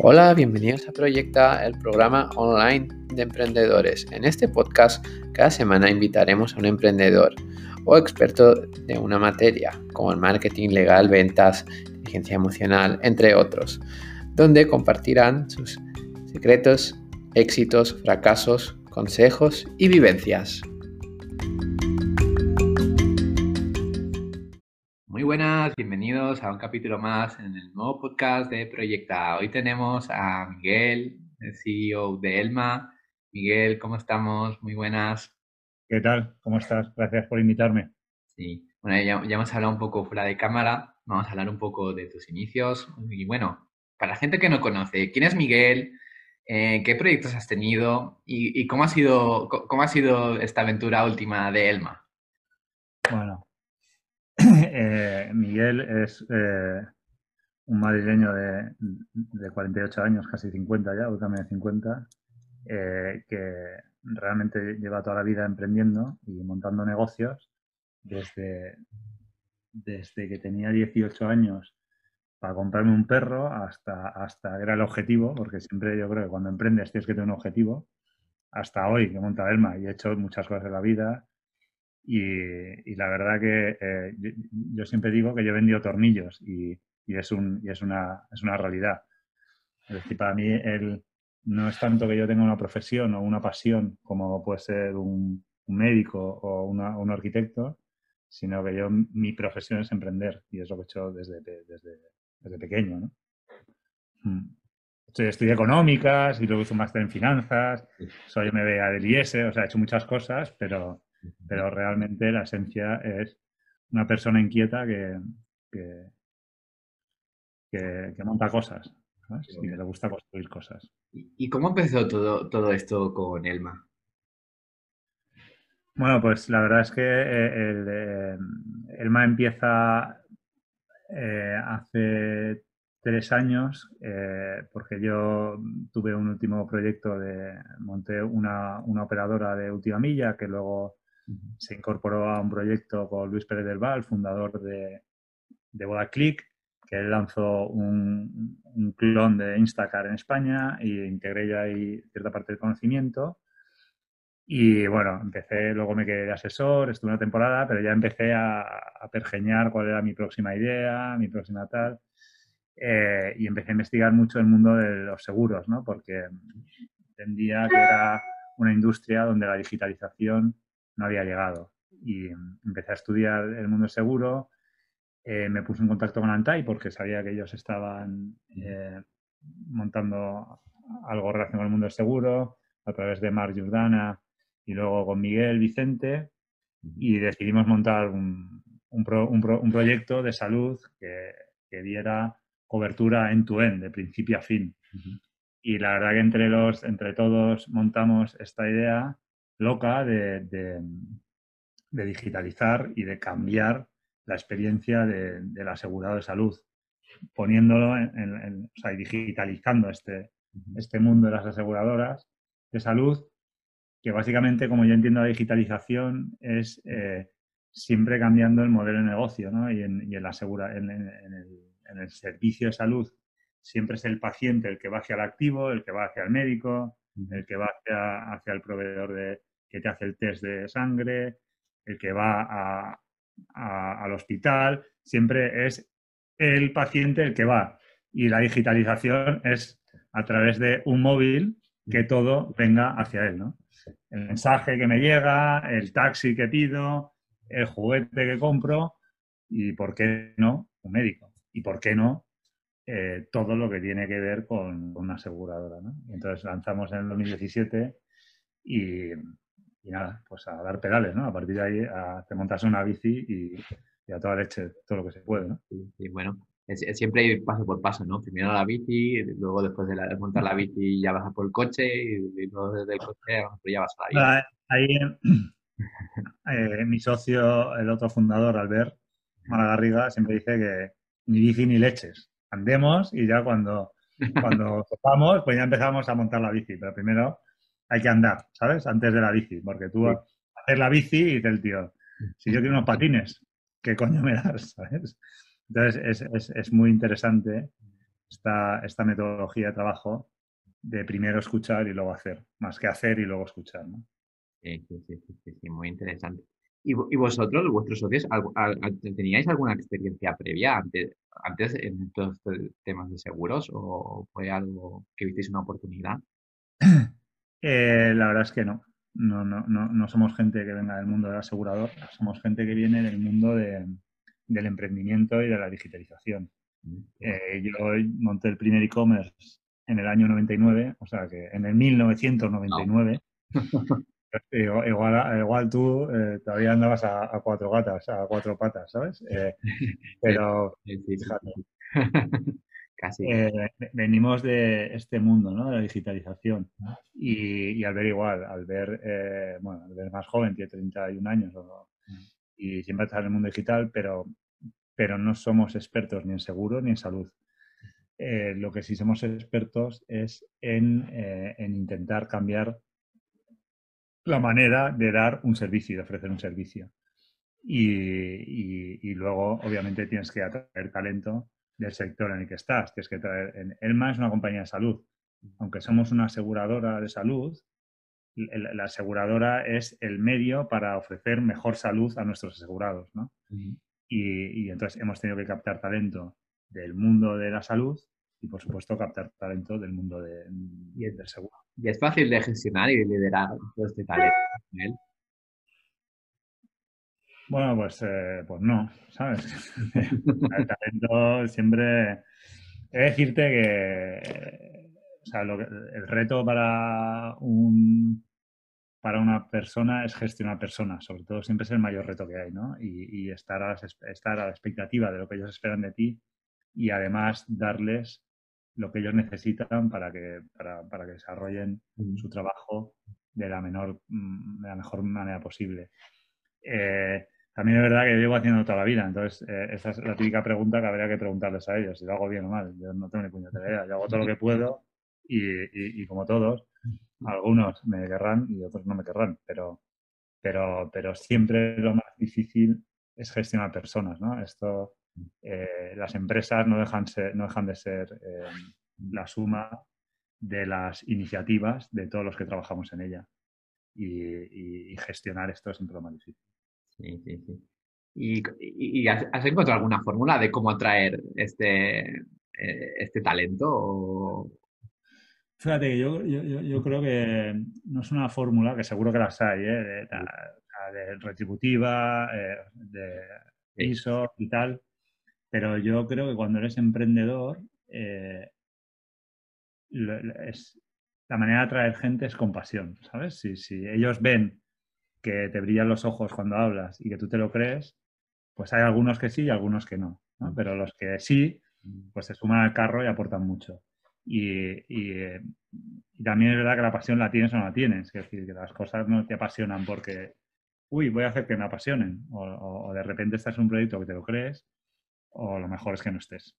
Hola, bienvenidos a Proyecta, el programa online de emprendedores. En este podcast, cada semana invitaremos a un emprendedor o experto de una materia, como el marketing legal, ventas, inteligencia emocional, entre otros, donde compartirán sus secretos, éxitos, fracasos, consejos y vivencias. Buenas, bienvenidos a un capítulo más en el nuevo podcast de Proyecta. Hoy tenemos a Miguel, el CEO de Elma. Miguel, ¿cómo estamos? Muy buenas. ¿Qué tal? ¿Cómo estás? Gracias por invitarme. Sí, bueno, ya, ya hemos hablado un poco fuera de cámara, vamos a hablar un poco de tus inicios. Y bueno, para la gente que no conoce, ¿quién es Miguel? Eh, ¿Qué proyectos has tenido? ¿Y, cómo, ha sido, cómo ha sido esta aventura última de Elma? Bueno, Eh, Miguel es eh, un madrileño de, 48 años, casi 50 ya, o también de 50, eh, que realmente lleva toda la vida emprendiendo y montando negocios desde, desde que tenía 18 años para comprarme un perro hasta, hasta era el objetivo, porque siempre yo creo que cuando emprendes tienes que tener un objetivo, hasta hoy que monta Elma y he hecho muchas cosas en la vida, y, la verdad que eh, yo, siempre digo que yo he vendido tornillos y, es, un, y es, una, es una realidad. Es decir, para mí el, no es tanto que yo tenga una profesión o una pasión como puede ser un, médico o un arquitecto, sino que yo mi profesión es emprender y es lo que he hecho desde, desde, desde pequeño. ¿no? Mm. Estudié, económicas y luego hice un máster en finanzas, soy MBA del IES, o sea, he hecho muchas cosas, pero, pero realmente la esencia es una persona inquieta que, que, monta cosas y que le gusta construir cosas. ¿Y cómo empezó todo, todo esto con Elma? Bueno, pues la verdad es que eh, el, eh, Elma empieza eh, hace tres años, porque yo tuve un último proyecto de, monté una, una, operadora de última milla que luego se incorporó a un proyecto con Luis Pérez del Val, fundador de, de Boda Click, que él lanzó un, clon de Instacar en España y integré yo ahí cierta parte del conocimiento. Y bueno, empecé, luego me quedé de asesor, estuve una temporada, pero ya empecé a, pergeñar cuál era mi próxima idea, mi próxima tal. Eh, y empecé a investigar mucho el mundo de los seguros, ¿no? Porque entendía que era una industria donde la digitalización no había llegado. Y empecé a estudiar el mundo seguro, eh, me puse en contacto con Antai porque sabía que ellos estaban eh, montando algo relacionado con el mundo seguro, a través de Mar Jordana y luego con Miguel Vicente, y decidimos montar un, un, un, proyecto de salud que, que diera cobertura end-to-end, de principio a fin. Y la verdad que entre, los, entre todos montamos esta idea loca de, digitalizar y de cambiar la experiencia del asegurado de salud, poniéndolo en, o sea, digitalizando este, este mundo de las aseguradoras de salud, que básicamente, como yo entiendo la digitalización, es eh, siempre cambiando el modelo de negocio, ¿no? Y en, y en la asegura, en, el, en el servicio de salud siempre es el paciente el que va hacia el activo, el que va hacia el médico, el que va hacia, hacia el proveedor de, que te hace el test de sangre, el que va al hospital, siempre es el paciente el que va. Y la digitalización es a través de un móvil que todo venga hacia él, ¿no? El mensaje que me llega, el taxi que pido, el juguete que compro y, ¿por qué no?, un médico. Y, ¿por qué no?, eh, todo lo que tiene que ver con una aseguradora, ¿no? Entonces lanzamos en el 2017 y, y nada, pues a dar pedales, ¿no? A partir de ahí a, te montas una bici y, a toda leche, todo lo que se puede, ¿no? Y bueno, es, siempre ir paso por paso, ¿no? Primero la bici, luego después de, montar la bici ya vas a por el coche y, luego desde el coche ya vas a la bici. Ahí eh, mi socio, el otro fundador, Albert Malagarriga, siempre dice que ni bici ni leches. Andemos y ya cuando, cuando topamos, pues ya empezamos a montar la bici. Pero primero hay que andar, ¿sabes? Antes de la bici, porque tú haces la bici y dice el tío, si yo quiero unos patines, ¿qué coño me das? ¿sabes? Entonces es, es, es muy interesante esta, esta metodología de trabajo de primero escuchar y luego hacer, más que hacer y luego escuchar. ¿no? Sí, sí, sí, sí, muy interesante. ¿Y, vosotros, vuestros socios, teníais alguna experiencia previa antes, antes en todos estos temas de seguros o fue algo que visteis una oportunidad? Eh, la verdad es que no. No, no, no. no somos gente que venga del mundo del asegurador, somos gente que viene del mundo del emprendimiento y de la digitalización. Eh, yo monté el primer e-commerce en el año 99, o sea que en el 1999. Igual, igual, tú eh, todavía andabas a, cuatro gatas, a cuatro patas, ¿sabes? Eh, pero Eh, venimos de este mundo, ¿no? De la digitalización. Y, al ver igual, al ver, bueno, al ver más joven, tiene 31 años, y siempre está en el mundo digital, pero, pero no somos expertos ni en seguro ni en salud. lo que sí somos expertos es en, en intentar cambiar la manera de dar un servicio y de ofrecer un servicio. Y, luego, obviamente, tienes que atraer talento del sector en el que estás. Tienes que traer. Elma es una compañía de salud. Aunque somos una aseguradora de salud, la aseguradora es el medio para ofrecer mejor salud a nuestros asegurados. ¿no? y, y, entonces hemos tenido que captar talento del mundo de la salud y, por supuesto, captar talento del mundo de, del seguro. ¿Y es fácil de gestionar y liderar todo este talento? Bueno, pues, eh, pues no, ¿sabes? el talento siempre... He de decirte que o sea, el reto para un para una persona es gestionar personas, sobre todo siempre es el mayor reto que hay, ¿no? Y, estar, a estar a la expectativa de lo que ellos esperan de ti y además darles lo que ellos necesitan para que, para, para que desarrollen su trabajo de la, menor, mm, de la mejor manera posible. Eh, también es verdad que yo llevo haciendo toda la vida, entonces eh, esa es la típica pregunta que habría que preguntarles a ellos, si lo hago bien o mal. Yo no tengo ni puñetera idea, yo hago todo lo que puedo y, y, como todos, algunos me querrán y otros no me querrán, pero, pero, pero siempre lo más difícil es gestionar personas, ¿no? Esto eh, las empresas no dejan, no dejan de ser eh, la suma de las iniciativas de todos los que trabajamos en ella. Y, gestionar esto es siempre lo más difícil. Sí, sí, sí. ¿Y, has, encontrado alguna fórmula de cómo atraer este, eh, este talento? Fíjate que yo, yo, creo que no es una fórmula, que seguro que las hay, de, retributiva, de ISO y tal, pero yo creo que cuando eres emprendedor, eh, la manera de atraer gente es con pasión, ¿sabes? Si, si ellos ven que te brillan los ojos cuando hablas y que tú te lo crees, pues hay algunos que sí y algunos que no, ¿no? Mm. Pero los que sí, mm. pues se suman al carro y aportan mucho. Y, y, también es verdad que la pasión la tienes o no la tienes. Es decir, que las cosas no te apasionan porque, uy, voy a hacer que me apasionen. O, o de repente estás en un proyecto que te lo crees o lo mejor es que no estés.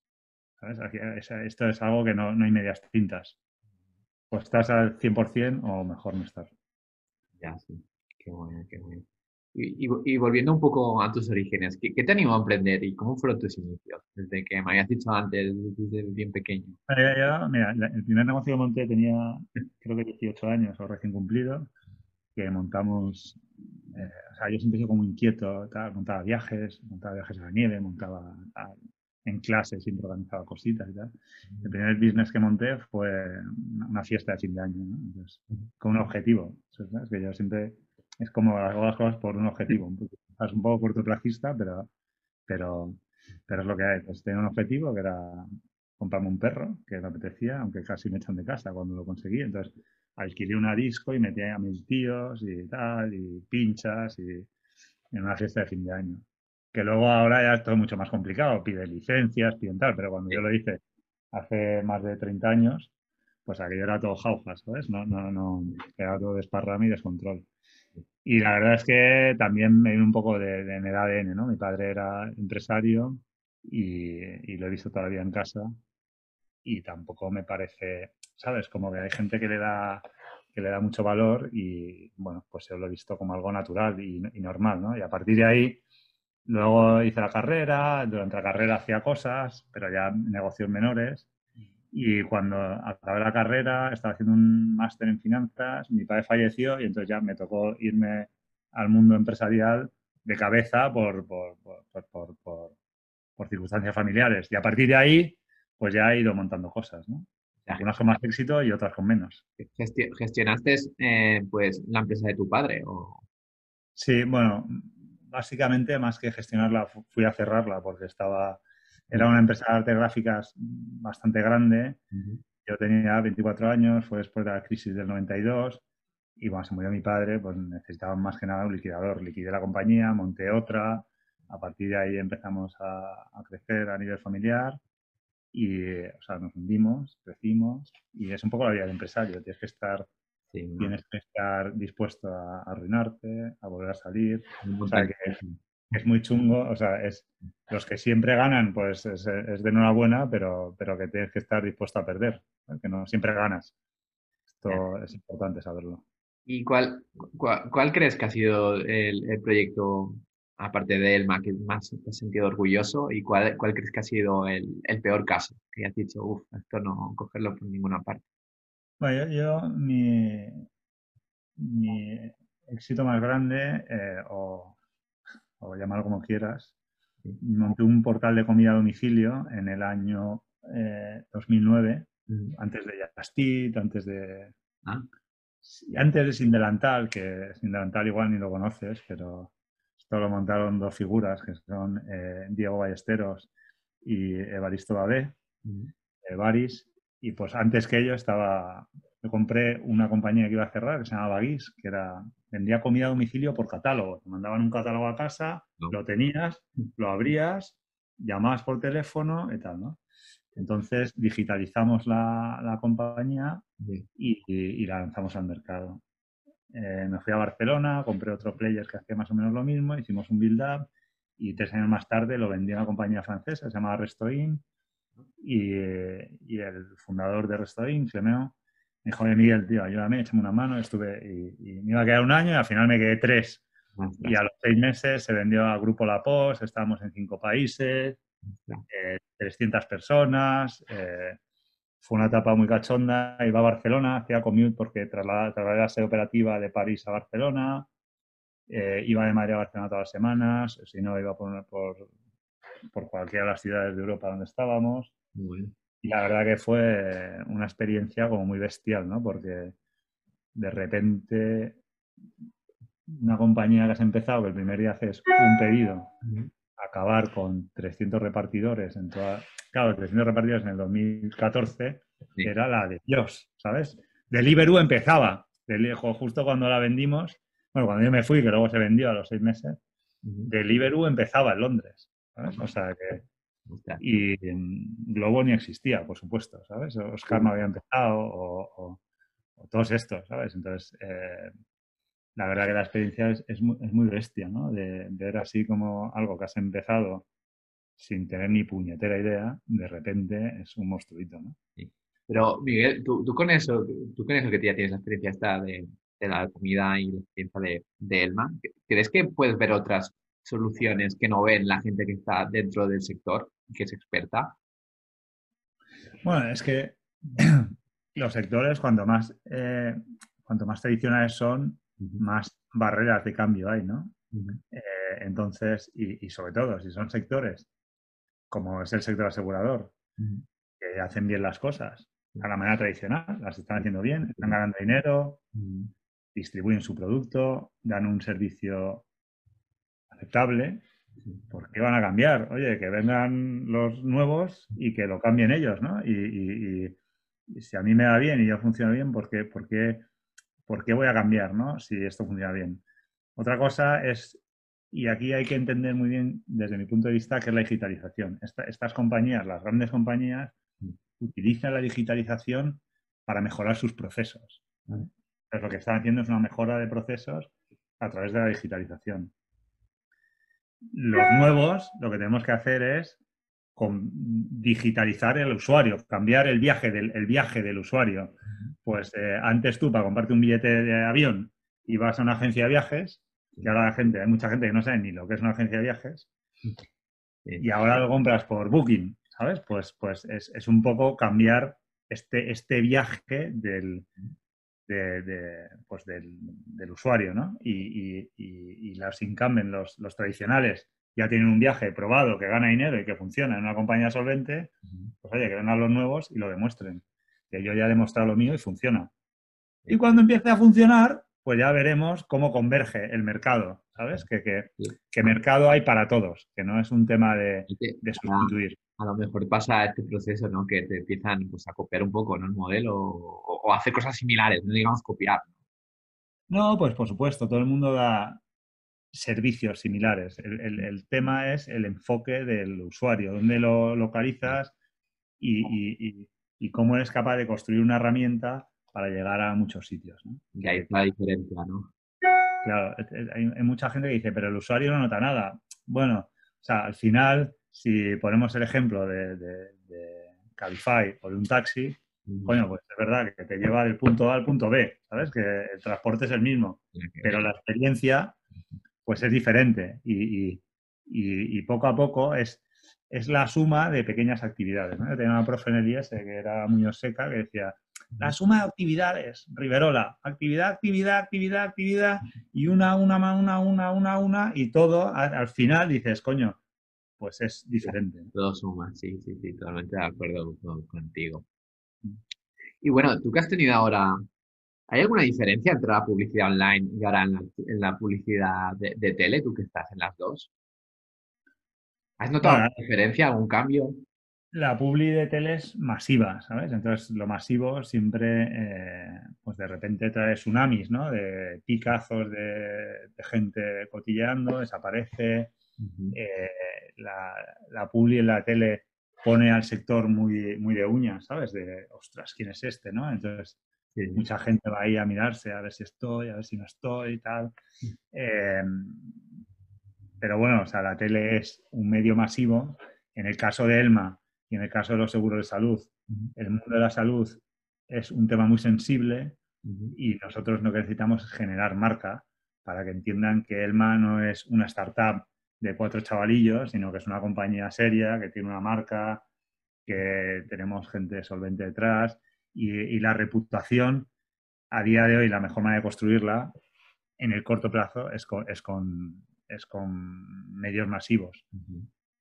esto es algo que no, hay medias tintas. O estás al 100% o mejor no estar. Ya, sí. Qué bueno, qué bueno. Y, volviendo un poco a tus orígenes, ¿qué, te animó a emprender y cómo fueron tus inicios? Desde que me habías dicho antes, desde bien pequeño. mira, el primer negocio que monté tenía creo que 18 años o recién cumplido, que montamos eh, o sea, yo siempre he sido como inquieto, montaba viajes, montaba viajes a la nieve, montaba en clase, siempre organizaba cositas y tal. El primer business que monté fue una fiesta de fin de año, con un objetivo. Es que yo siempre, es como hago las cosas por un objetivo. Es un poco cortoplacista, pero, pero, pero es lo que hay. Pues tenía un objetivo que era comprarme un perro, que me apetecía, aunque casi me echan de casa cuando lo conseguí. Entonces, alquilé una disco y metí a mis tíos y tal, y pinchas, y en una fiesta de fin de año. Que luego ahora ya es todo mucho más complicado, pide licencias, pide tal, pero cuando yo lo hice hace más de 30 años, pues aquello era todo jaujas, ¿sabes? No, no, no, era todo desparrame y descontrol. Y la verdad es que también me vino un poco de, de, mi ADN, ¿no? Mi padre era empresario y, y, lo he visto todavía en casa y tampoco me parece, ¿sabes? Como que hay gente que le da que le da mucho valor y bueno, pues yo lo he visto como algo natural y, normal, ¿no? Y a partir de ahí, luego hice la carrera, durante la carrera hacía cosas, pero ya negocios menores Y cuando acabé la carrera, estaba haciendo un máster en finanzas, mi padre falleció y entonces ya me tocó irme al mundo empresarial de cabeza por, por, por, por circunstancias familiares. Y a partir de ahí, pues ya he ido montando cosas, ¿no? Algunas con más éxito y otras con menos. ¿Gestionaste eh, pues la empresa de tu padre? O... Sí, bueno, básicamente más que gestionarla fui a cerrarla porque estaba era una empresa de artes gráficas bastante grande. Yo tenía 24 años, fue después de la crisis del 92 y cuando se murió mi padre, pues necesitaban más que nada un liquidador. Liquidé la compañía, monté otra, a partir de ahí empezamos a, a crecer a nivel familiar y, o sea, nos hundimos, crecimos y es un poco la vida del empresario. Tienes que estar, tienes que estar dispuesto a, arruinarte, a volver a salir. O sea, que es, muy chungo. O sea, es los que siempre ganan, pues es, es, de enhorabuena, pero, pero que tienes que estar dispuesto a perder, que no siempre ganas. Esto es importante saberlo. ¿Y cuál, cuál, crees que ha sido el, el proyecto aparte de Elma, que más te has sentido orgulloso? ¿Y cuál, cuál crees que ha sido el, el, peor caso? Que has dicho, uff, esto no cogerlo por ninguna parte. Bueno, yo, mi, mi, éxito más grande, eh, o, o llamarlo como quieras, monté un portal de comida a domicilio en el año eh, 2009, mm. antes de Yastit, antes de... Ah. Antes de Sin Delantal, que Sin Delantal igual ni lo conoces, pero esto lo montaron dos figuras, que son eh, Diego Ballesteros y Evaristo Babé, Evaris. Y pues antes que ello estaba, me compré una compañía que iba a cerrar, que se llamaba Guis, que era, vendía comida a domicilio por catálogo. Te mandaban un catálogo a casa, lo tenías, lo abrías, llamabas por teléfono y tal, ¿no? Entonces digitalizamos la, compañía y, la lanzamos al mercado. Eh, me fui a Barcelona, compré otro player que hacía más o menos lo mismo, hicimos un build-up y tres años más tarde lo vendí a una compañía francesa, se llamaba Restoin y, y el fundador de Restoin, Clemeo, me dijo, Miguel, tío, ayúdame, échame una mano, estuve y, me iba a quedar un año y al final me quedé tres. Y a los seis meses se vendió a Grupo La Post, estábamos en cinco países, 300 eh, personas, eh, fue una etapa muy cachonda. Iba a Barcelona, hacía commute porque trasladé la sede operativa de París a Barcelona. Eh, iba de Madrid a Barcelona todas las semanas. Si no, iba por, por, por cualquiera de las ciudades de Europa donde estábamos. Y la verdad que fue una experiencia como muy bestial, ¿no? Porque de repente una compañía que has empezado, que el primer día haces un pedido, acabar con 300 repartidores en toda, claro, 300 repartidores en el 2014 era la de Dios, ¿sabes? Deliveroo empezaba, justo cuando la vendimos, bueno, cuando yo me fui, que luego se vendió a los seis meses, Deliveroo empezaba en Londres, ¿sabes? O sea que... Y Globo ni existía, por supuesto, ¿sabes? Oscar no había empezado o, todos estos, ¿sabes? Entonces, eh, la verdad que la experiencia es, es, muy, bestia, ¿no? De, de, ver así como algo que has empezado sin tener ni puñetera idea, de repente es un monstruito, ¿no? Sí. Pero, Miguel, tú, tú, con eso, tú con eso que ya tienes la experiencia esta de, de la comida y la experiencia de, de, Elma, ¿crees que puedes ver otras soluciones que no ven la gente que está dentro del sector, que es experta? Bueno, es que los sectores, cuanto más, eh, cuanto más tradicionales son, más barreras de cambio hay, ¿no? eh, entonces, y, y, sobre todo, si son sectores como es el sector asegurador, que hacen bien las cosas a la manera tradicional, las están haciendo bien, están ganando dinero, distribuyen su producto, dan un servicio aceptable, ¿por qué van a cambiar? Oye, que vengan los nuevos y que lo cambien ellos, ¿no? Y, si a mí me va bien y yo funciono bien, ¿por qué, por, qué, ¿por qué voy a cambiar, ¿no? Si esto funciona bien. Otra cosa es y aquí hay que entender muy bien, desde mi punto de vista, qué es la digitalización. estas compañías, las grandes compañías, utilizan la digitalización para mejorar sus procesos. lo que están haciendo es una mejora de procesos a través de la digitalización. Los nuevos, lo que tenemos que hacer es digitalizar el usuario, cambiar el viaje del, viaje del usuario. Pues eh, antes tú, para comprarte un billete de avión, ibas a una agencia de viajes y ahora la gente, hay mucha gente que no sabe ni lo que es una agencia de viajes. Y ahora lo compras por Booking, ¿sabes? Pues, pues es, un poco cambiar este, este viaje del, pues del, usuario, ¿no? Y, y, los incumbents, los, los, tradicionales, ya tienen un viaje probado que gana dinero y que funciona en una compañía solvente, pues oye, que vengan los nuevos y lo demuestren. Que yo ya he demostrado lo mío y funciona. Y cuando empiece a funcionar, pues ya veremos cómo converge el mercado, ¿sabes? Que, que, mercado hay para todos, que no es un tema de, sustituir. A, lo mejor pasa este proceso, ¿no? Que te empiezan pues, a copiar un poco, ¿no? El modelo o, o hacer cosas similares, no digamos copiar. No, pues por supuesto, todo el mundo da servicios similares. El, tema es el enfoque del usuario, dónde lo localizas y, y cómo eres capaz de construir una herramienta para llegar a muchos sitios. ¿no? Y ahí está la diferencia, ¿no? Claro, hay, mucha gente que dice, pero el usuario no nota nada. Bueno, o sea, al final, si ponemos el ejemplo de, de, Cabify o de un taxi, bueno, pues es verdad que te lleva del punto A al punto B, ¿sabes? Que el transporte es el mismo, pero la experiencia, pues es diferente y, y, poco a poco es, es la suma de pequeñas actividades. ¿no? Yo tenía una profe en el IES que era muy seca que decía, la suma de actividades, Riverola, actividad, actividad, actividad, actividad, y una, una, una, una, una, una, y todo al final dices, coño, pues es diferente. Todo suma, sí, sí, sí, totalmente de acuerdo contigo. Y bueno, tú que has tenido ahora, ¿hay alguna diferencia entre la publicidad online y ahora en la, publicidad de, tele, tú que estás en las dos? ¿Has notado alguna diferencia, algún cambio? La publi de tele es masiva, ¿sabes? Entonces, lo masivo siempre, eh, pues de repente trae tsunamis, ¿no? De picazos de, gente cotilleando, desaparece. Eh, la, la, publi en la tele pone al sector muy, muy de uñas, ¿sabes? De, ostras, ¿quién es este, no? Entonces, mucha gente va ahí a mirarse, a ver si estoy, a ver si no estoy y tal. Eh, pero bueno, o sea, la tele es un medio masivo. En el caso de Elma, y en el caso de los seguros de salud, el mundo de la salud es un tema muy sensible y nosotros lo que necesitamos es generar marca para que entiendan que Elma no es una startup de cuatro chavalillos, sino que es una compañía seria, que tiene una marca, que tenemos gente solvente detrás y, la reputación a día de hoy, la mejor manera de construirla en el corto plazo es con, es con, es con medios masivos.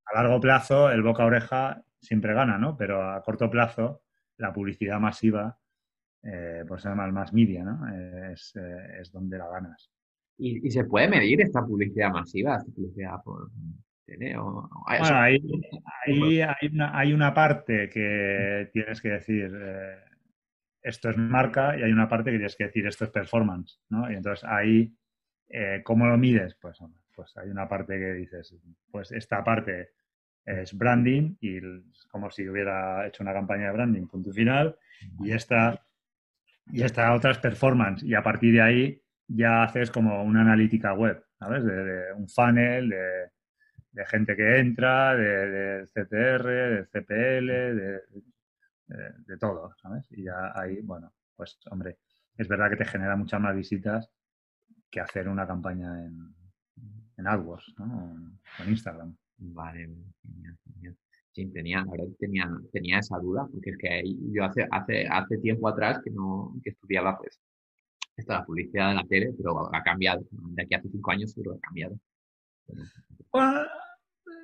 A largo plazo, el boca a oreja siempre gana, ¿no? Pero a corto plazo, la publicidad masiva, eh, pues se llama el más media, ¿no? Es, eh, es donde la ganas. ¿Y, se puede medir esta publicidad masiva, esta publicidad por tele? bueno, ahí, hay, una, hay, una, parte que tienes que decir, eh, esto es marca, y hay una parte que tienes que decir, esto es performance, ¿no? Y entonces ahí, eh, ¿cómo lo mides? Pues, pues hay una parte que dices, pues esta parte es branding y como si hubiera hecho una campaña de branding, punto final, y esta, y esta otra es performance, y a partir de ahí ya haces como una analítica web, ¿sabes? De, un funnel, de, gente que entra, de, CTR, de CPL, de, todo, ¿sabes? Y ya ahí, bueno, pues hombre, es verdad que te genera muchas más visitas que hacer una campaña en, en AdWords, ¿no? En Instagram. Vale, genial, genial. Sí, tenía, la verdad tenía, tenía esa duda, porque es que yo hace, hace, hace tiempo atrás que no, que estudiaba pues esta la publicidad de la tele, pero ha cambiado. De aquí hace cinco años seguro ha cambiado.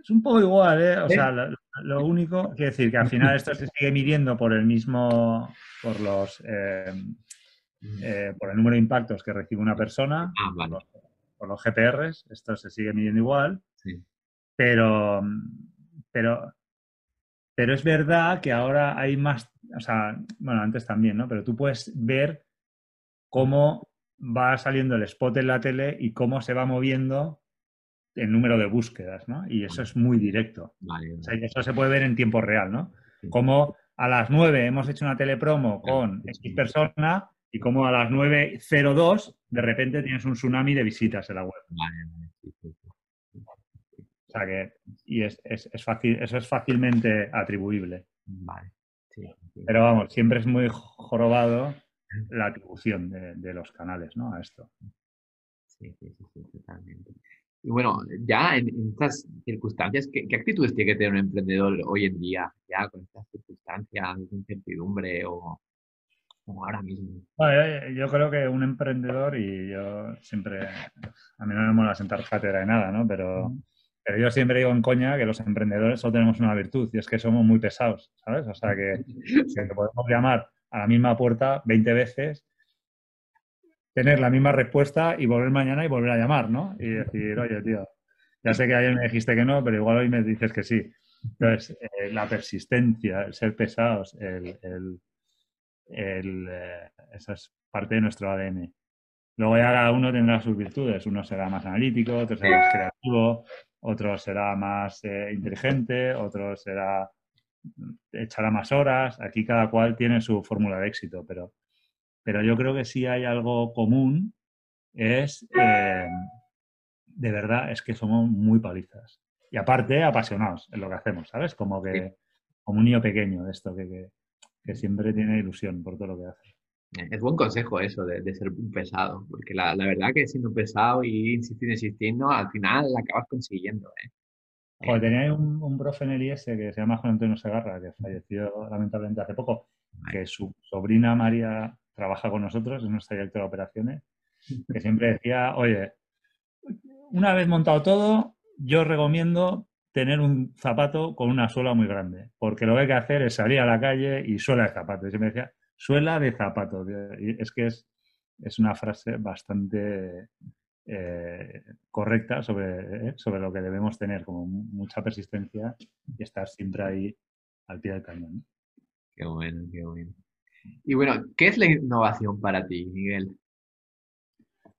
es un poco igual, ¿eh? O sea, lo, único, quiero decir, que al final esto se sigue midiendo por el mismo, por los, eh, eh, por el número de impactos que recibe una persona, ah, por, los, por, los, GPRs, esto se sigue midiendo igual. Sí. Pero, pero, pero es verdad que ahora hay más, o sea, bueno, antes también, ¿no? Pero tú puedes ver cómo va saliendo el spot en la tele y cómo se va moviendo el número de búsquedas, ¿no? Y eso es muy directo. O sea, eso se puede ver en tiempo real, ¿no? Como a las 9 hemos hecho una telepromo con X persona y como a las 9.02 de repente tienes un tsunami de visitas en la web. Vale, sea que, y es, fácil, eso es fácilmente atribuible. Vale. Pero vamos, siempre es muy jorobado la atribución de, los canales, ¿no? A esto. Sí, sí, sí, totalmente. Y bueno, ya en, estas circunstancias, ¿qué, actitudes tiene que tener un emprendedor hoy en día, ya con estas circunstancias? circunstancia, de incertidumbre o, ahora mismo? yo creo que un emprendedor, y yo siempre, a mí no me mola sentar cátedra de nada, ¿no? Pero, pero yo siempre digo en coña que los emprendedores solo tenemos una virtud y es que somos muy pesados, ¿sabes? O sea que, que te podemos llamar a la misma puerta 20 veces tener la misma respuesta y volver mañana y volver a llamar, ¿no? Y decir, oye, tío, ya sé que ayer me dijiste que no, pero igual hoy me dices que sí. Entonces, eh, la persistencia, el ser pesados, el, el, eh, esa es parte de nuestro ADN. Luego ya cada uno tendrá sus virtudes. Uno será más analítico, otro será más creativo, otro será más eh, inteligente, otro será echará más horas. Aquí cada cual tiene su fórmula de éxito, pero pero yo creo que sí hay algo común, es, eh, de verdad, es que somos muy palizas. Y aparte, apasionados en lo que hacemos, ¿sabes? Como que, como un niño pequeño de esto, que, siempre tiene ilusión por todo lo que hace. Es buen consejo eso de, ser un pesado, porque la, verdad que siendo pesado y insistir, insistiendo, al final la acabas consiguiendo. ¿eh? Joder, tenía un, un, profe en el IS que se llama Juan Antonio Segarra, que falleció lamentablemente hace poco, que su sobrina María trabaja con nosotros, es nuestra directora de operaciones, que siempre decía, oye, una vez montado todo, yo recomiendo tener un zapato con una suela muy grande, porque lo que hay que hacer es salir a la calle y suela de zapato. Y siempre decía, suela de zapato. Y es que es, es una frase bastante eh, correcta sobre, eh, sobre lo que debemos tener, como mucha persistencia y estar siempre ahí al pie del cañón. Qué bueno, qué bueno. Y bueno, ¿qué es la innovación para ti, Miguel?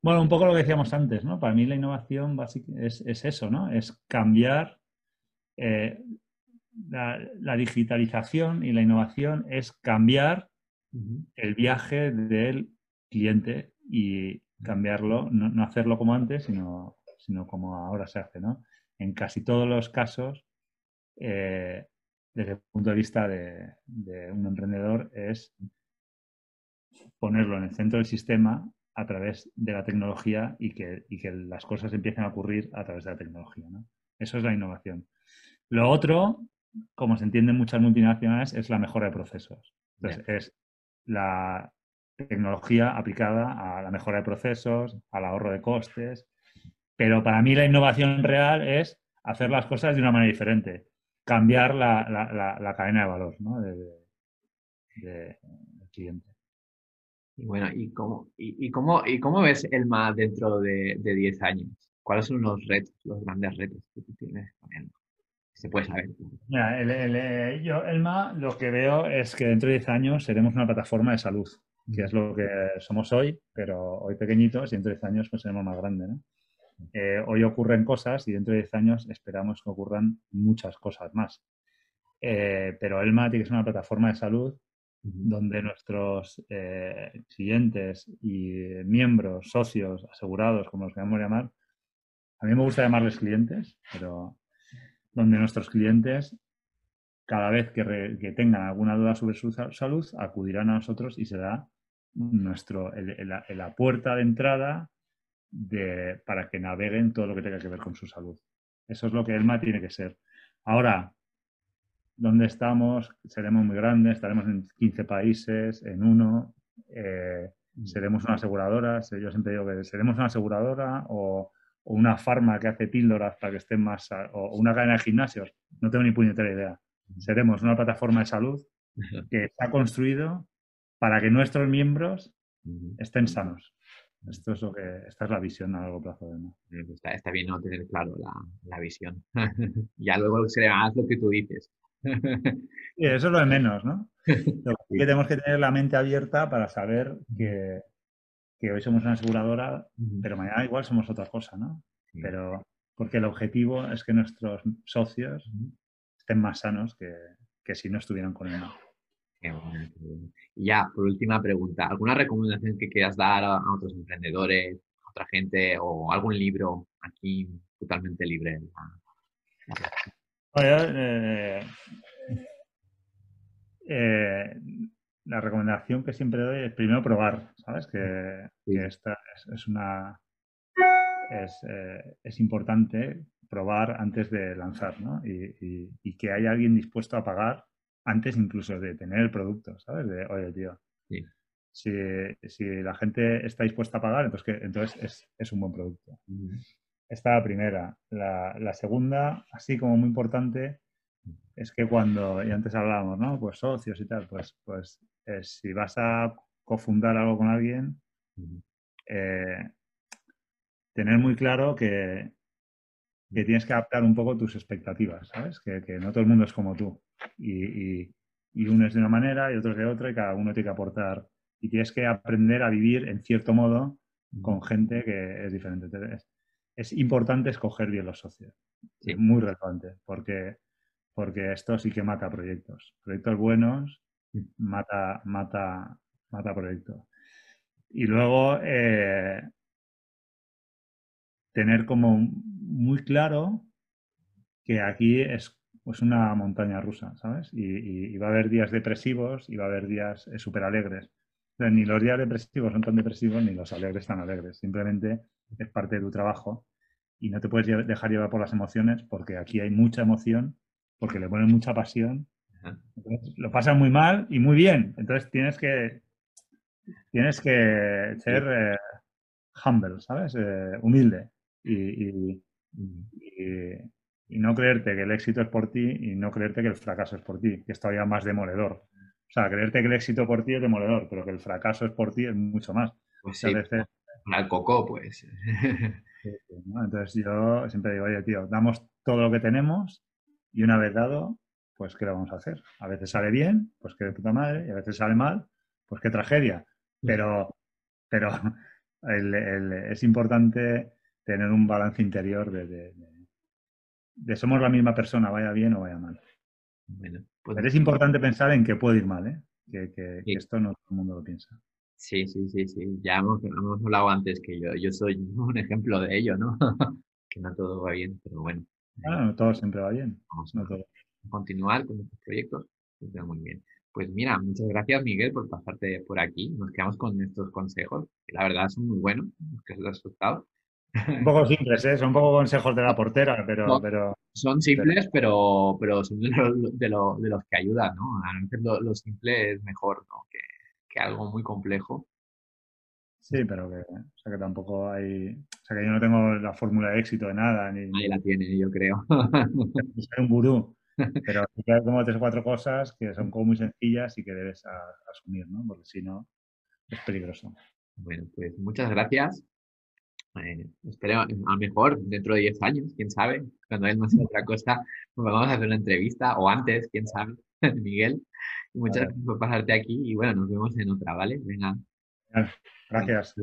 Bueno, un poco lo que decíamos antes, ¿no? Para mí la innovación es, es eso, ¿no? Es cambiar eh, la, digitalización y la innovación es cambiar el viaje del cliente y cambiarlo, no, hacerlo como antes, sino, sino, como ahora se hace, ¿no? En casi todos los casos, eh, desde el punto de vista de, de, un emprendedor, es ponerlo en el centro del sistema a través de la tecnología y que, que las cosas empiecen a ocurrir a través de la tecnología. Eso es la innovación. Lo otro, como se entiende en muchas multinacionales, es la mejora de procesos. Entonces, es la tecnología aplicada a la mejora de procesos, al ahorro de costes. Pero para mí la innovación real es hacer las cosas de una manera diferente, cambiar la, cadena de valor del cliente. Y bueno, ¿y cómo, y, cómo, y cómo ves el MA dentro de, de 10 años? ¿Cuáles son los retos, los grandes retos que tú tienes con él? Se puede saber. Mira, el, el, eh, yo, Elma, lo que veo es que dentro de 10 años seremos una plataforma de salud, que es lo que somos hoy, pero hoy pequeñitos y dentro de 10 años pues seremos más grandes. ¿no? Eh, hoy ocurren cosas y dentro de 10 años esperamos que ocurran muchas cosas más. Eh, pero Elma tiene que ser una plataforma de salud donde nuestros eh, clientes y miembros, socios, asegurados, como los queramos llamar, a mí me gusta llamarles clientes, pero donde nuestros clientes, cada vez que, tengan alguna duda sobre su salud, acudirán a nosotros y será nuestro, la puerta de entrada de, para que naveguen todo lo que tenga que ver con su salud. Eso es lo que ELMA tiene que ser. Ahora, dónde estamos, seremos muy grandes, estaremos en 15 países, en uno, eh, mm. seremos una aseguradora, yo siempre digo que seremos una aseguradora o, una farma que hace píldoras para que estén más, o una cadena de gimnasios, no tengo ni puñetera idea. Seremos una plataforma de salud que está construido para que nuestros miembros estén sanos. Esto es lo que, esta es la visión a largo plazo. Pues está, está, bien no tener claro la, la visión. ya luego se haz lo que tú dices. Y eso es lo de menos, ¿no? que tenemos que tener la mente abierta para saber que, hoy somos una aseguradora, pero mañana igual somos otra cosa, ¿no? Pero porque el objetivo es que nuestros socios estén más sanos que, si no estuvieran con él. Y ya, por última pregunta, ¿alguna recomendación que quieras dar a, otros emprendedores, a otra gente o algún libro aquí totalmente libre? Eh, eh, la recomendación que siempre doy es primero probar, ¿sabes? Que, esta es, una... Eh, es, importante probar antes de lanzar, ¿no? Y, que haya alguien dispuesto a pagar antes incluso de tener el producto, ¿sabes? De, oye, tío, si, la gente está dispuesta a pagar, entonces, que, entonces es, un buen producto. Esta es la primera. La, segunda, así como muy importante, es que cuando, y antes hablábamos, ¿no? Pues socios y tal, pues, pues eh, si vas a cofundar algo con alguien, eh, tener muy claro que, que tienes que adaptar un poco tus expectativas, ¿sabes? Que, no todo el mundo es como tú. Y, y, uno es de una manera y otro es de otra y cada uno tiene que aportar. Y tienes que aprender a vivir en cierto modo con gente que es diferente. es, importante escoger bien los socios. Es muy relevante porque, porque esto sí que mata proyectos. Proyectos buenos mata, mata, mata proyectos. Y luego eh, tener como muy claro que aquí es pues, una montaña rusa, ¿sabes? Y, va a haber días depresivos y va a haber días eh, súper alegres. ni los días depresivos son tan depresivos ni los alegres tan alegres. Simplemente es parte de tu trabajo y no te puedes dejar llevar por las emociones porque aquí hay mucha emoción, porque le ponen mucha pasión. lo pasan muy mal y muy bien. Entonces tienes que tienes que ser eh, humble, ¿sabes? Eh, humilde y, y, no creerte que el éxito es por ti y no creerte que el fracaso es por ti, que es todavía más demoledor. O sea, creerte que el éxito por ti es demoledor, pero que el fracaso es por ti es mucho más. Pues sí, veces... al coco, pues. Entonces yo siempre digo, oye, tío, damos todo lo que tenemos y una vez dado, pues ¿qué lo vamos a hacer? A veces sale bien, pues qué de puta madre, y a veces sale mal, pues qué tragedia. Pero, pero es importante tener un balance interior de, de, somos la misma persona, vaya bien o vaya mal. Bueno, pues Pero es importante pensar en que puede ir mal, ¿eh? que, esto no todo el mundo lo piensa. Sí, sí, sí, sí. Ya hemos, hemos hablado antes que yo, yo soy un ejemplo de ello, ¿no? que no todo va bien, pero bueno. Ah, no todo siempre va bien. Vamos a continuar con estos proyectos. muy bien. Pues mira, muchas gracias Miguel por pasarte por aquí. Nos quedamos con estos consejos, que la verdad son muy buenos, los que has asustado. Un poco simples, ¿eh? son un poco consejos de la portera, pero... pero son simples, pero, pero son de, de, los que ayudan, ¿no? A veces lo, simple es mejor ¿no? que, que, algo muy complejo. Sí, pero que, o sea, que tampoco hay... O sea, que yo no tengo la fórmula de éxito de nada. Ni, Ahí la tiene, yo creo. Soy un gurú. Pero hay como tres o cuatro cosas que son como muy sencillas y que debes asumir, ¿no? Porque si no, es peligroso. Bueno, pues muchas gracias eh, espero, a lo mejor dentro de 10 años, quién sabe, cuando él no sea otra cosa, pues vamos a hacer una entrevista o antes, quién sabe, Miguel. Y muchas gracias por pasarte aquí y bueno, nos vemos en otra, ¿vale? Venga. Gracias.